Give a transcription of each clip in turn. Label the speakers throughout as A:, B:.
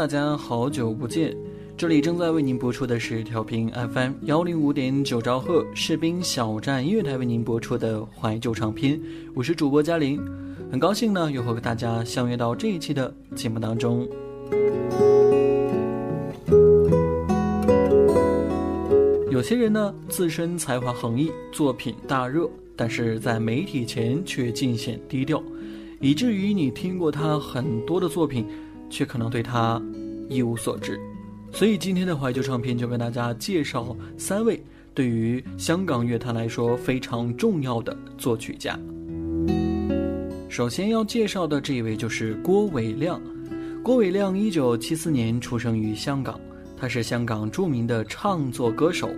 A: 大家好久不见，这里正在为您播出的是调频 FM 幺零五点九兆赫士兵小站音乐台为您播出的怀旧唱片，我是主播嘉玲，很高兴呢又和大家相约到这一期的节目当中。有些人呢自身才华横溢，作品大热，但是在媒体前却尽显低调，以至于你听过他很多的作品。却可能对他一无所知，所以今天的怀旧唱片就跟大家介绍三位对于香港乐坛来说非常重要的作曲家。首先要介绍的这一位就是郭伟亮。郭伟亮一九七四年出生于香港，他是香港著名的唱作歌手，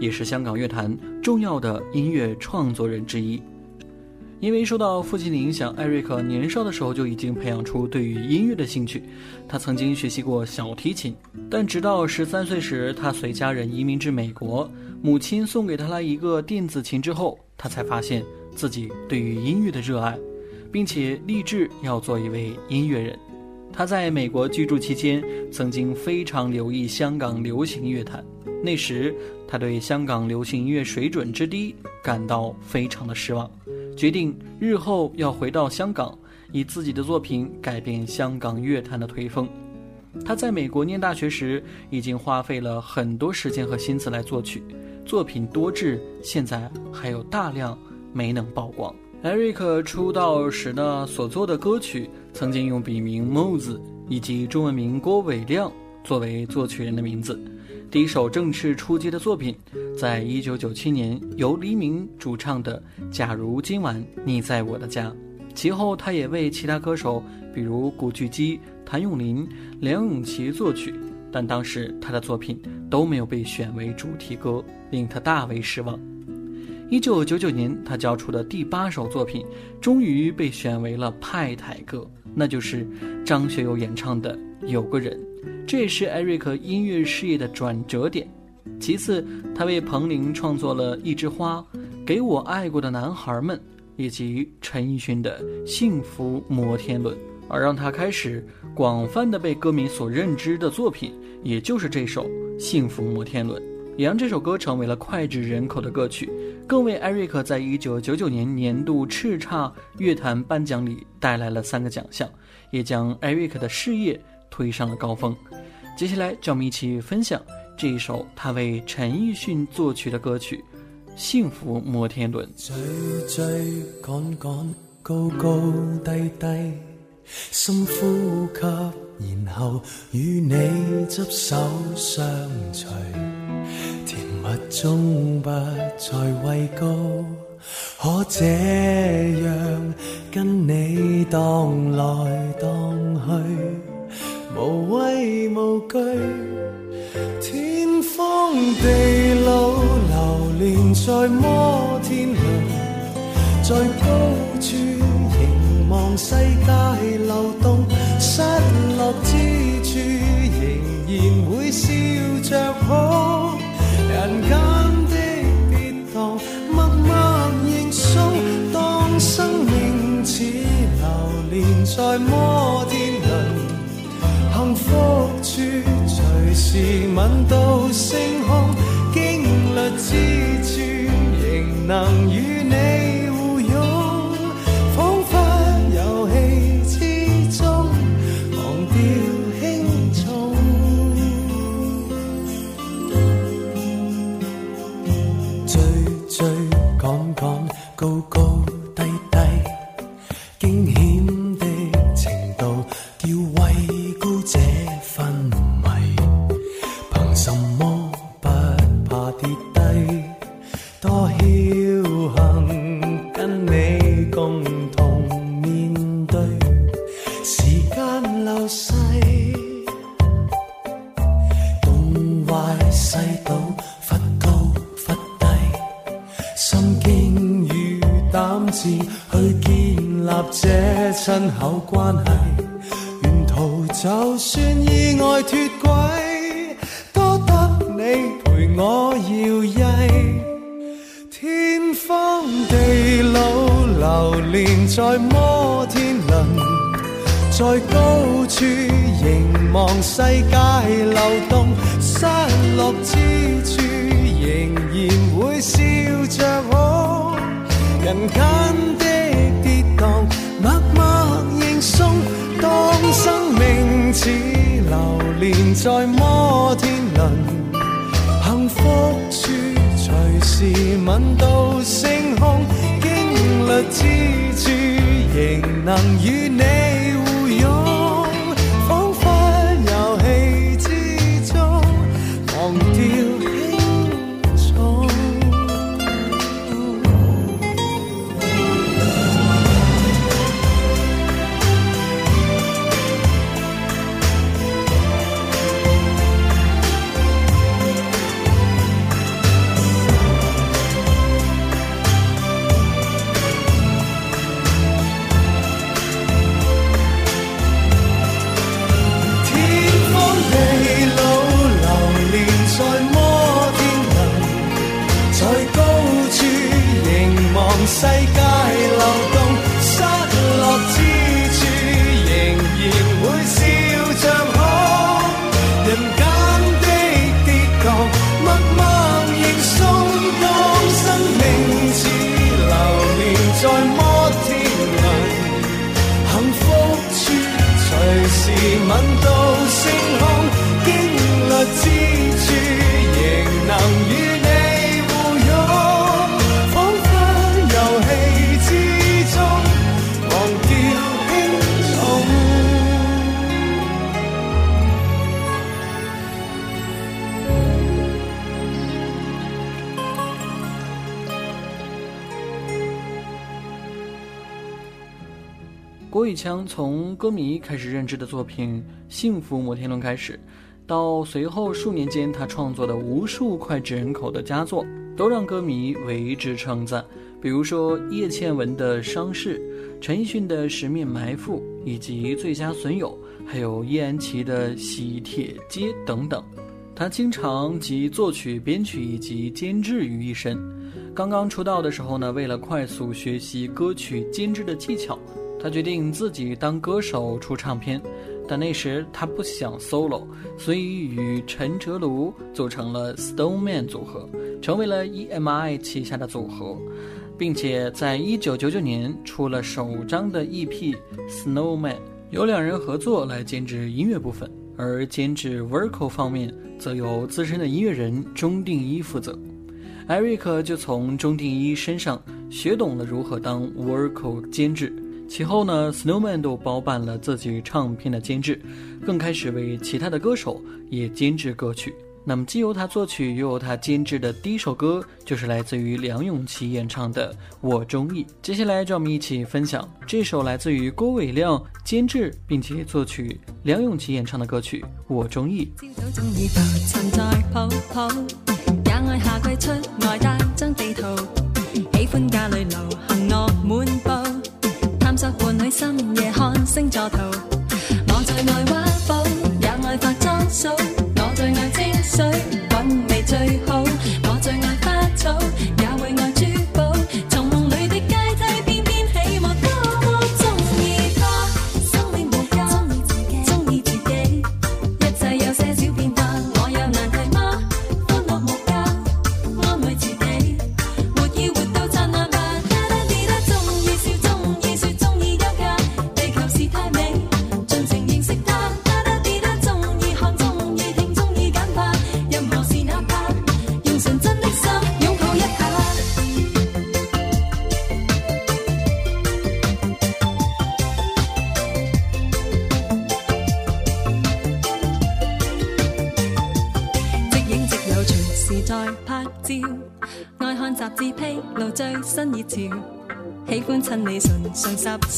A: 也是香港乐坛重要的音乐创作人之一。因为受到父亲的影响，艾瑞克年少的时候就已经培养出对于音乐的兴趣。他曾经学习过小提琴，但直到十三岁时，他随家人移民至美国，母亲送给他了一个电子琴之后，他才发现自己对于音乐的热爱，并且立志要做一位音乐人。他在美国居住期间，曾经非常留意香港流行乐坛，那时他对香港流行音乐水准之低感到非常的失望。决定日后要回到香港，以自己的作品改变香港乐坛的颓风。他在美国念大学时，已经花费了很多时间和心思来作曲，作品多至现在还有大量没能曝光。艾瑞克出道时呢，所做的歌曲曾经用笔名 Mose 以及中文名郭伟亮作为作曲人的名字。第一首正式出击的作品，在一九九七年由黎明主唱的《假如今晚你在我的家》。其后，他也为其他歌手，比如古巨基、谭咏麟、梁咏琪作曲，但当时他的作品都没有被选为主题歌，令他大为失望。一九九九年，他交出的第八首作品，终于被选为了派台歌，那就是张学友演唱的《有个人》。这也是艾瑞克音乐事业的转折点。其次，他为彭羚创作了《一枝花》，给我爱过的男孩们，以及陈奕迅的《幸福摩天轮》。而让他开始广泛的被歌迷所认知的作品，也就是这首《幸福摩天轮》，也让这首歌成为了脍炙人口的歌曲，更为艾瑞克在一九九九年年度叱咤乐坛颁奖礼带来了三个奖项，也将艾瑞克的事业。推上了高峰。接下来，让我们一起分享这一首他为陈奕迅作曲的歌曲《幸福摩天轮》。
B: 追追赶赶，高高低低，深呼吸，然后与你执手相随，甜蜜中不再畏高，可这样跟你荡来荡去。无畏无惧，天荒地老，流连在摩天轮，在高处凝望世界流动，失落之处仍然会笑着哭，人间的跌宕，默默认输，当生命似流连。在摩天，覆处随时吻到星空，经历之处仍能与你人间的跌宕，默默认送。当生命似流连在摩天轮，幸福处随时吻到星空，经历之处仍能与你
A: 郭宇强从歌迷开始认知的作品《幸福摩天轮》开始，到随后数年间他创作的无数脍炙人口的佳作，都让歌迷为之称赞。比如说叶倩文的《伤逝》，陈奕迅的《十面埋伏》，以及《最佳损友》，还有叶安琪的《喜帖街》等等。他经常集作曲、编曲以及监制于一身。刚刚出道的时候呢，为了快速学习歌曲监制的技巧，他决定自己当歌手出唱片。但那时他不想 solo，所以与陈哲卢组成了 Stone Man 组合，成为了 EMI 旗下的组合，并且在一九九九年出了首张的 EP Snowman，由两人合作来监制音乐部分。而监制 vocal 方面则由资深的音乐人钟定一负责。艾瑞克就从钟定一身上学懂了如何当 vocal 监制。其后呢，Snowman 都包办了自己唱片的监制，更开始为其他的歌手也监制歌曲。那么，既由他作曲又由他监制的第一首歌，就是来自于梁咏琪演唱的《我中意》。接下来，让我们一起分享这首来自于郭伟亮监制并且作曲梁咏琪演唱的歌曲《我中意》。
C: 最后，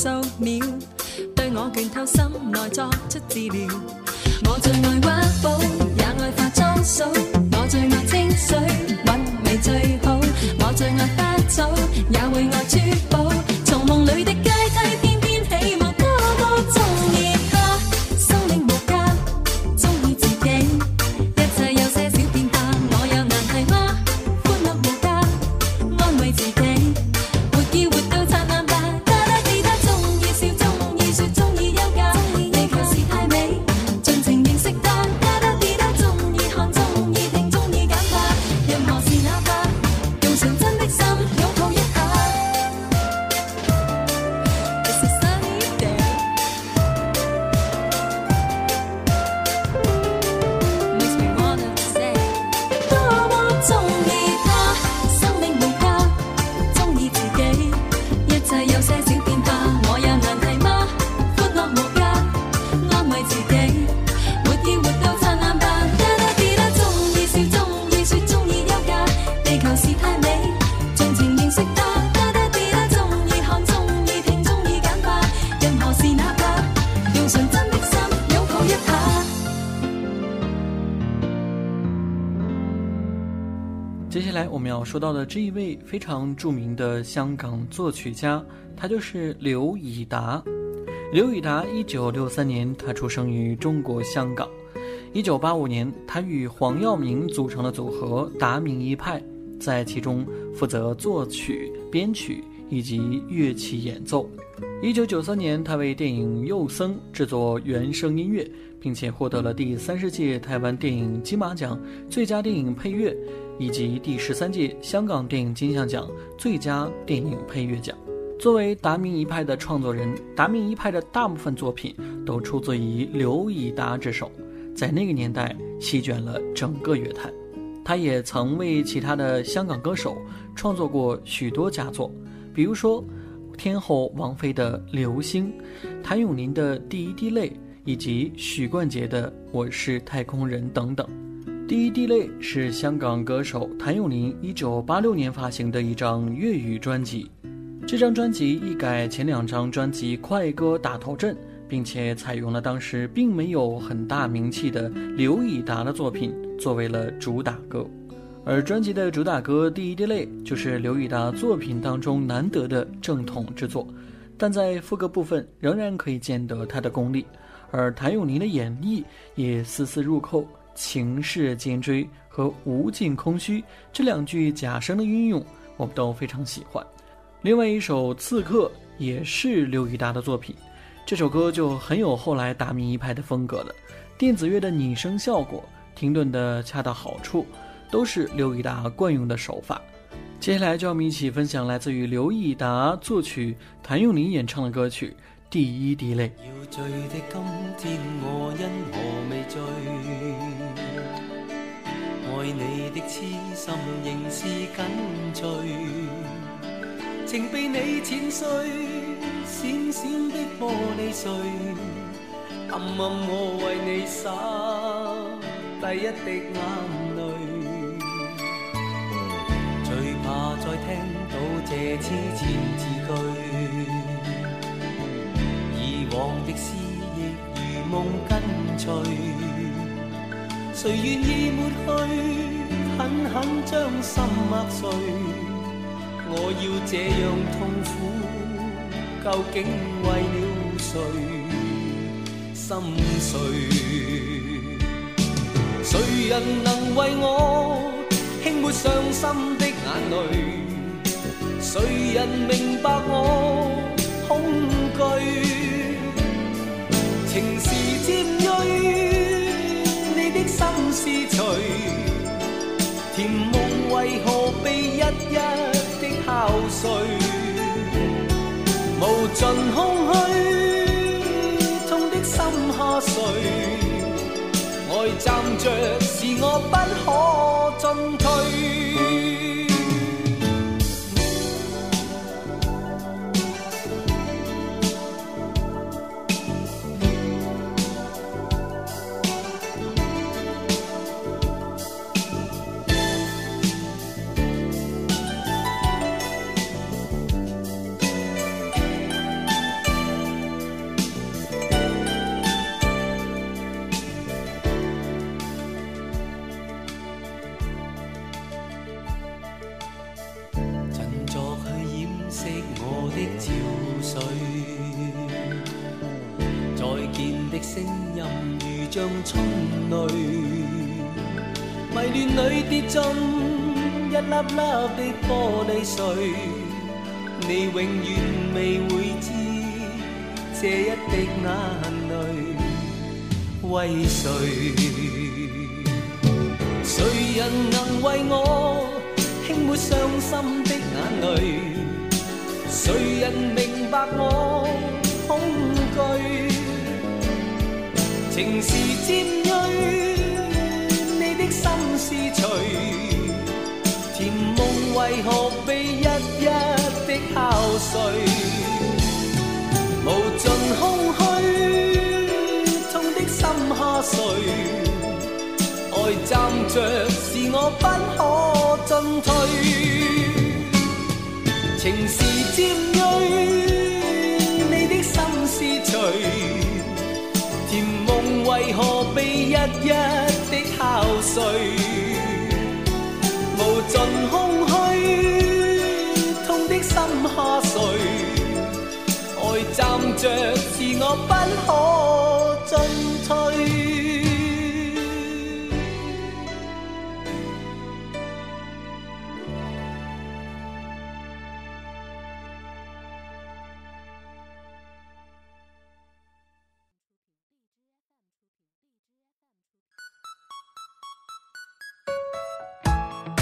C: 数秒，对我拳透心内作出治疗。我最爱挖宝，也爱化妆素，我最爱清水，韵味最好，我最爱花草，也会爱珠宝。从梦里的街梯。
A: 说到的这一位非常著名的香港作曲家，他就是刘以达。刘以达，一九六三年，他出生于中国香港。一九八五年，他与黄耀明组成了组合达明一派，在其中负责作曲、编曲以及乐器演奏。一九九三年，他为电影《幼僧》制作原声音乐，并且获得了第三十届台湾电影金马奖最佳电影配乐。以及第十三届香港电影金像奖最佳电影配乐奖。作为达明一派的创作人，达明一派的大部分作品都出自于刘以达之手，在那个年代席卷了整个乐坛。他也曾为其他的香港歌手创作过许多佳作，比如说天后王菲的《流星》，谭咏麟的《第一滴泪》，以及许冠杰的《我是太空人》等等。第一滴泪是香港歌手谭咏麟一九八六年发行的一张粤语专辑，这张专辑一改前两张专辑快歌打头阵，并且采用了当时并没有很大名气的刘以达的作品作为了主打歌，而专辑的主打歌《第一滴泪》就是刘以达作品当中难得的正统之作，但在副歌部分仍然可以见得他的功力，而谭咏麟的演绎也丝丝入扣。情势兼追和无尽空虚这两句假声的运用，我们都非常喜欢。另外一首《刺客》也是刘以达的作品，这首歌就很有后来达明一派的风格了。电子乐的拟声效果、停顿的恰到好处，都是刘以达惯用的手法。接下来就让我们一起分享来自于刘以达作曲、谭咏麟演唱的歌曲。第一滴泪。
B: 要醉的今天，我因何未醉？爱你的痴心仍是紧追，情被你浅碎，闪闪的玻璃碎，暗暗我为你洒第一滴眼泪，最怕再听到这痴缠字句。往的思忆如梦跟随，谁愿意抹去，狠狠将心握碎？我要这样痛苦，究竟为了谁？心碎。谁人能为我轻抹伤心的眼泪？谁人明白我恐惧？情是尖锐，你的心思碎，甜梦为何被一一的敲碎？无尽空虚，痛的心下垂，爱站着是我不可一粒粒的玻璃碎，你永远未会知这一滴眼泪为谁。谁人能为我轻抹伤心的眼泪？谁人明白我恐惧？情是尖锐，你的心是随，为何被一一的敲碎？无尽空虚，痛的心下垂。爱站着是我不可进退，情是尖锐，你的心是锤，甜梦为何被一一的敲碎？无尽空站着是我不可进退。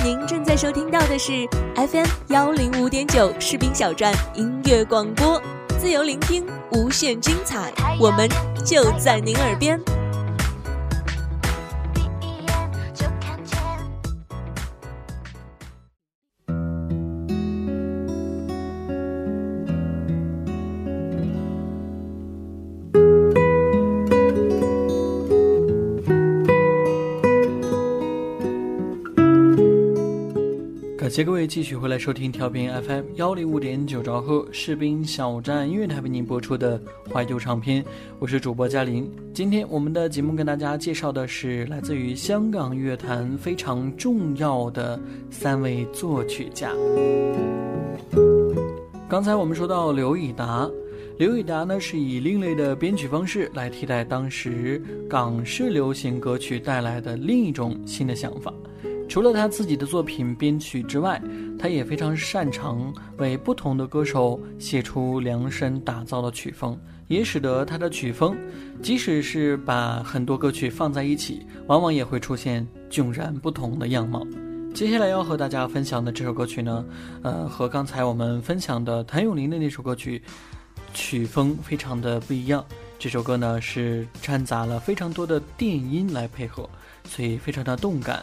D: 您正在收听到的是 FM 幺零五点九士兵小站音乐广播，自由聆听，无限精彩，我们就在您耳边。
A: 谢各位继续回来收听调频 FM 幺零五点九兆赫士兵小站音乐台为您播出的怀旧唱片，我是主播嘉玲。今天我们的节目跟大家介绍的是来自于香港乐坛非常重要的三位作曲家。刚才我们说到刘以达，刘以达呢是以另类的编曲方式来替代当时港式流行歌曲带来的另一种新的想法。除了他自己的作品编曲之外，他也非常擅长为不同的歌手写出量身打造的曲风，也使得他的曲风，即使是把很多歌曲放在一起，往往也会出现迥然不同的样貌。接下来要和大家分享的这首歌曲呢，呃，和刚才我们分享的谭咏麟的那首歌曲，曲风非常的不一样。这首歌呢是掺杂了非常多的电音来配合，所以非常的动感。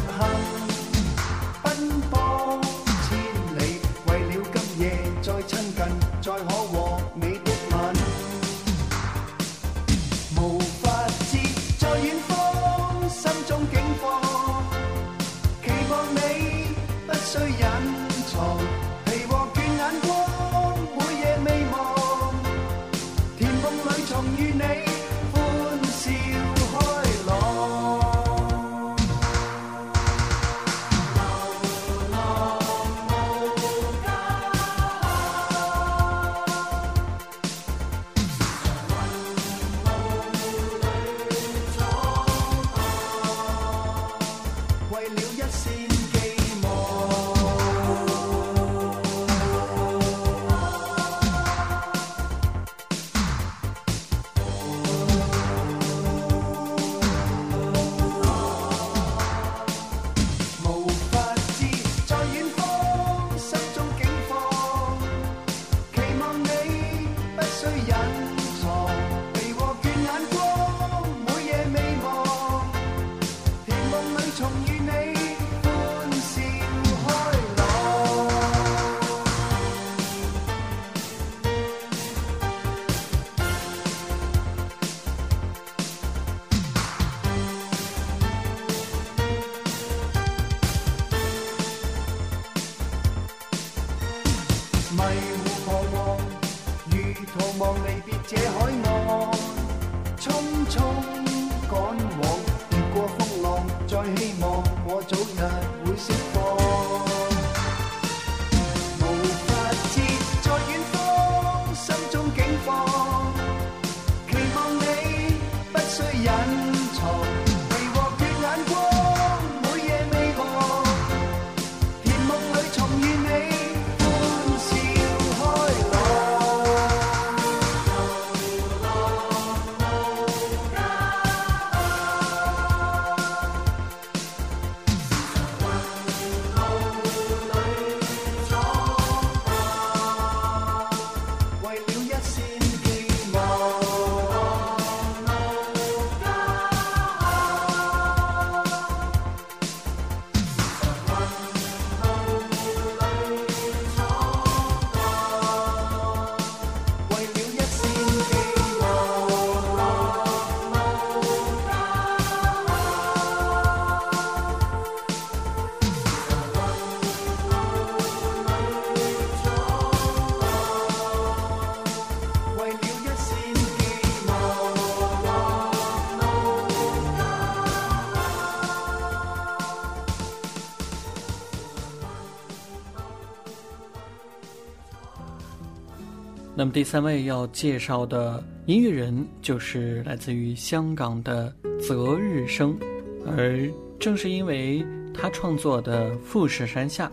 A: 那么第三位要介绍的音乐人就是来自于香港的泽日生，而正是因为他创作的《富士山下》，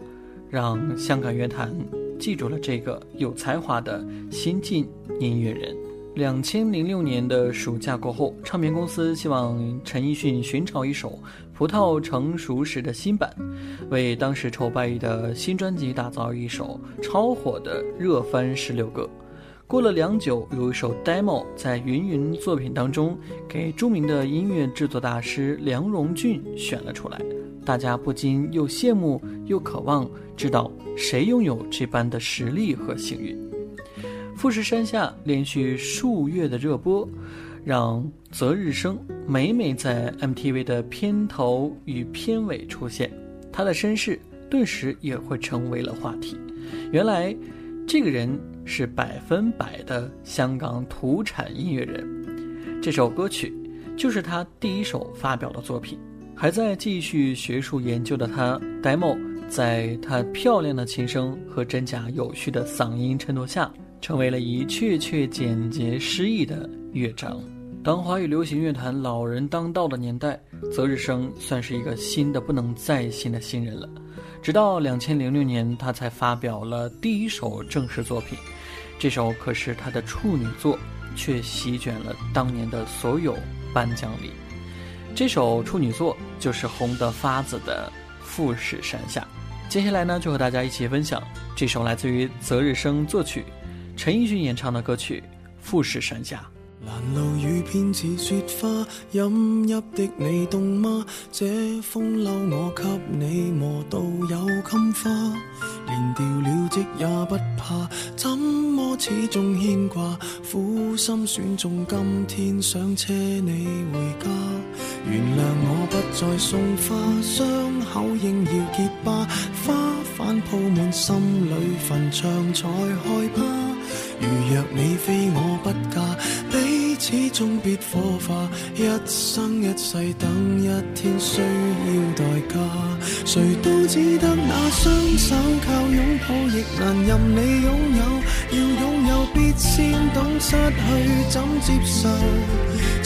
A: 让香港乐坛记住了这个有才华的新晋音乐人。两千零六年的暑假过后，唱片公司希望陈奕迅寻找一首葡萄成熟时的新版，为当时筹备的新专辑打造一首超火的热翻十六个。过了良久，有一首 demo 在云云作品当中，给著名的音乐制作大师梁荣俊选了出来。大家不禁又羡慕又渴望知道谁拥有这般的实力和幸运。富士山下连续数月的热播，让泽日生每每在 MTV 的片头与片尾出现，他的身世顿时也会成为了话题。原来，这个人。是百分百的香港土产音乐人，这首歌曲就是他第一首发表的作品。还在继续学术研究的他，demo 在他漂亮的琴声和真假有序的嗓音衬托下，成为了一确确简洁诗意的乐章。当华语流行乐坛老人当道的年代，泽日生算是一个新的不能再新的新人了。直到两千零六年，他才发表了第一首正式作品。这首可是他的处女作，却席卷了当年的所有颁奖礼。这首处女作就是红得发紫的《富士山下》。接下来呢，就和大家一起分享这首来自于泽日生作曲、陈奕迅演唱的歌曲《富士山下》。
B: 拦路雨偏似雪花，饮泣的你冻吗？这风褛我给你磨到有襟花，连掉了职也不怕，怎么始终牵挂？苦心选中今天想车你回家，原谅我不再送花，伤口应要结疤，花瓣铺满心里坟场才害怕。如若你非我不嫁。始终别火化，一生一世等一天需要代价。谁都只得那双手靠拥抱，亦难任你拥有。要拥有，必先懂失去怎接受。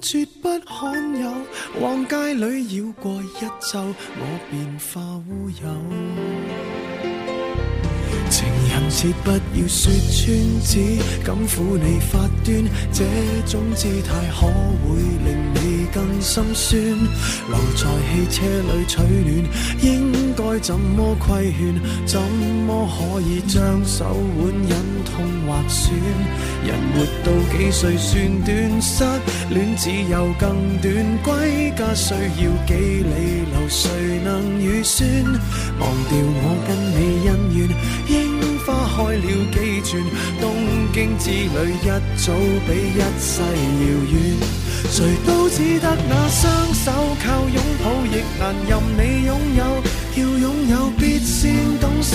B: 绝不罕有，往街里绕过一周，我便化乌有。情人切不要说穿，只敢抚你发端，这种姿态可会令你更心酸？留在汽车里取暖，应该怎么规劝？怎么可以将手腕忍划？人活到几岁算短？失恋只有更短，归家需要几里路，谁能预算？忘掉我跟你恩怨，樱花开了几转，东京之旅一早比一世遥远。谁都只得那双手，靠拥抱亦难任你拥有。要拥有，必先懂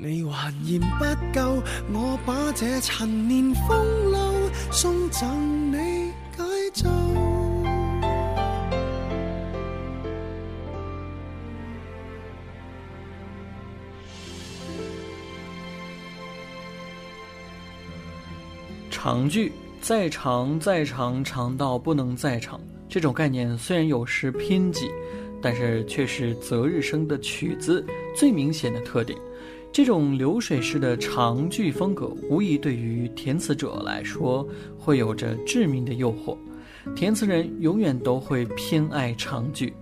B: 你还嫌不够，我把这陈年风流送赠你解咒。
A: 长句再长再长，长到不能再长。这种概念虽然有时偏激，但是却是择日生的曲子最明显的特点。这种流水式的长句风格，无疑对于填词者来说会有着致命的诱惑。填词人永远都会偏爱长句，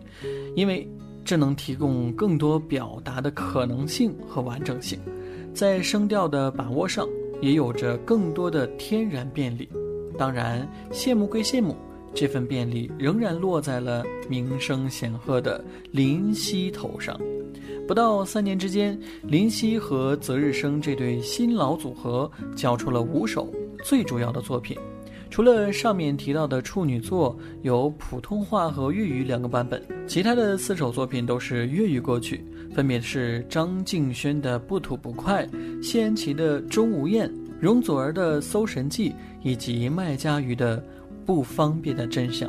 A: 因为这能提供更多表达的可能性和完整性，在声调的把握上。也有着更多的天然便利，当然羡慕归羡慕，这份便利仍然落在了名声显赫的林夕头上。不到三年之间，林夕和择日生这对新老组合交出了五首最主要的作品。除了上面提到的处女作有普通话和粤语两个版本，其他的四首作品都是粤语歌曲，分别是张敬轩的《不吐不快》、谢安琪的《钟无艳》、容祖儿的《搜神记》以及麦家瑜的《不方便的真相》。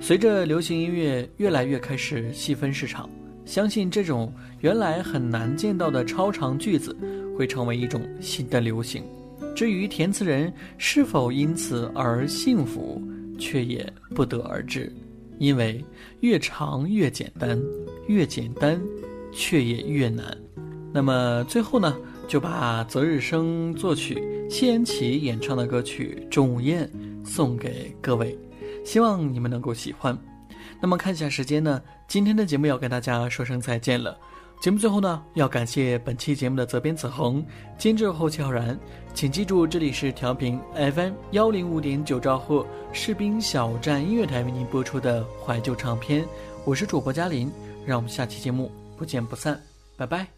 A: 随着流行音乐越来越开始细分市场，相信这种原来很难见到的超长句子会成为一种新的流行。至于填词人是否因此而幸福，却也不得而知，因为越长越简单，越简单，却也越难。那么最后呢，就把择日生作曲、谢安琪演唱的歌曲《钟无艳》送给各位，希望你们能够喜欢。那么看一下时间呢，今天的节目要跟大家说声再见了。节目最后呢，要感谢本期节目的责编子恒、监制后期浩然。请记住，这里是调频 FM 幺零五点九兆赫士兵小站音乐台为您播出的怀旧唱片，我是主播嘉林，让我们下期节目不见不散，拜拜。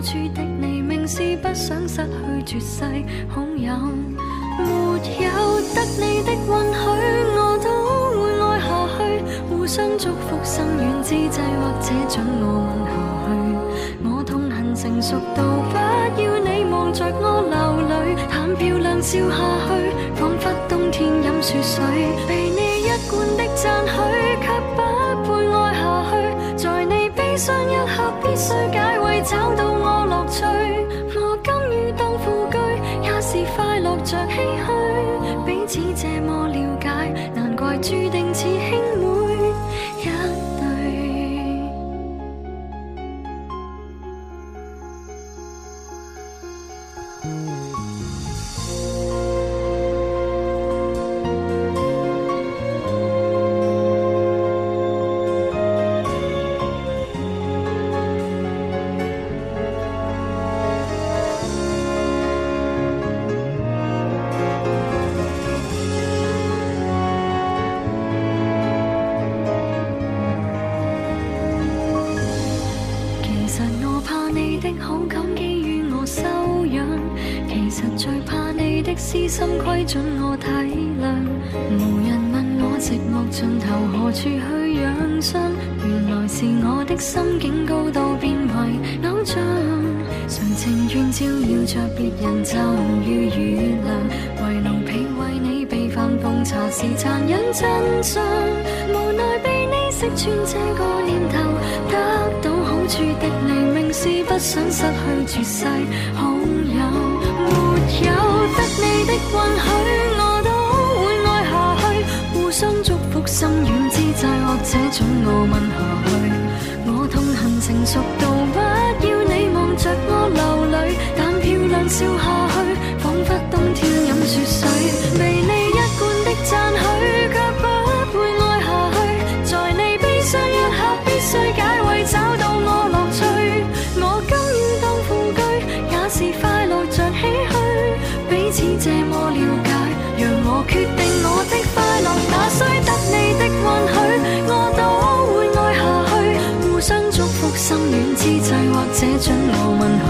C: 处的你，明是不想失去绝世好友，没有得你的允许，我都会爱下去。互。
E: 相祝福心远之际，或者准我吻下去。我痛恨成熟到不要你望着我流泪，谈漂亮笑下去，仿佛冬天饮雪水。被你一贯的赞许，相一刻，必须解围，找到我乐趣。我甘于当副居，也是快乐着唏嘘。彼此这么了解，难怪注定真相，无奈被你识穿这个念头，得到好处的你，明是不想失去绝世好友。没有得你的允许，我都会爱下去，互相祝福心软之際，或者准我吻下去。我痛恨成熟到不要你望着我流泪，但漂亮笑下去，将我问候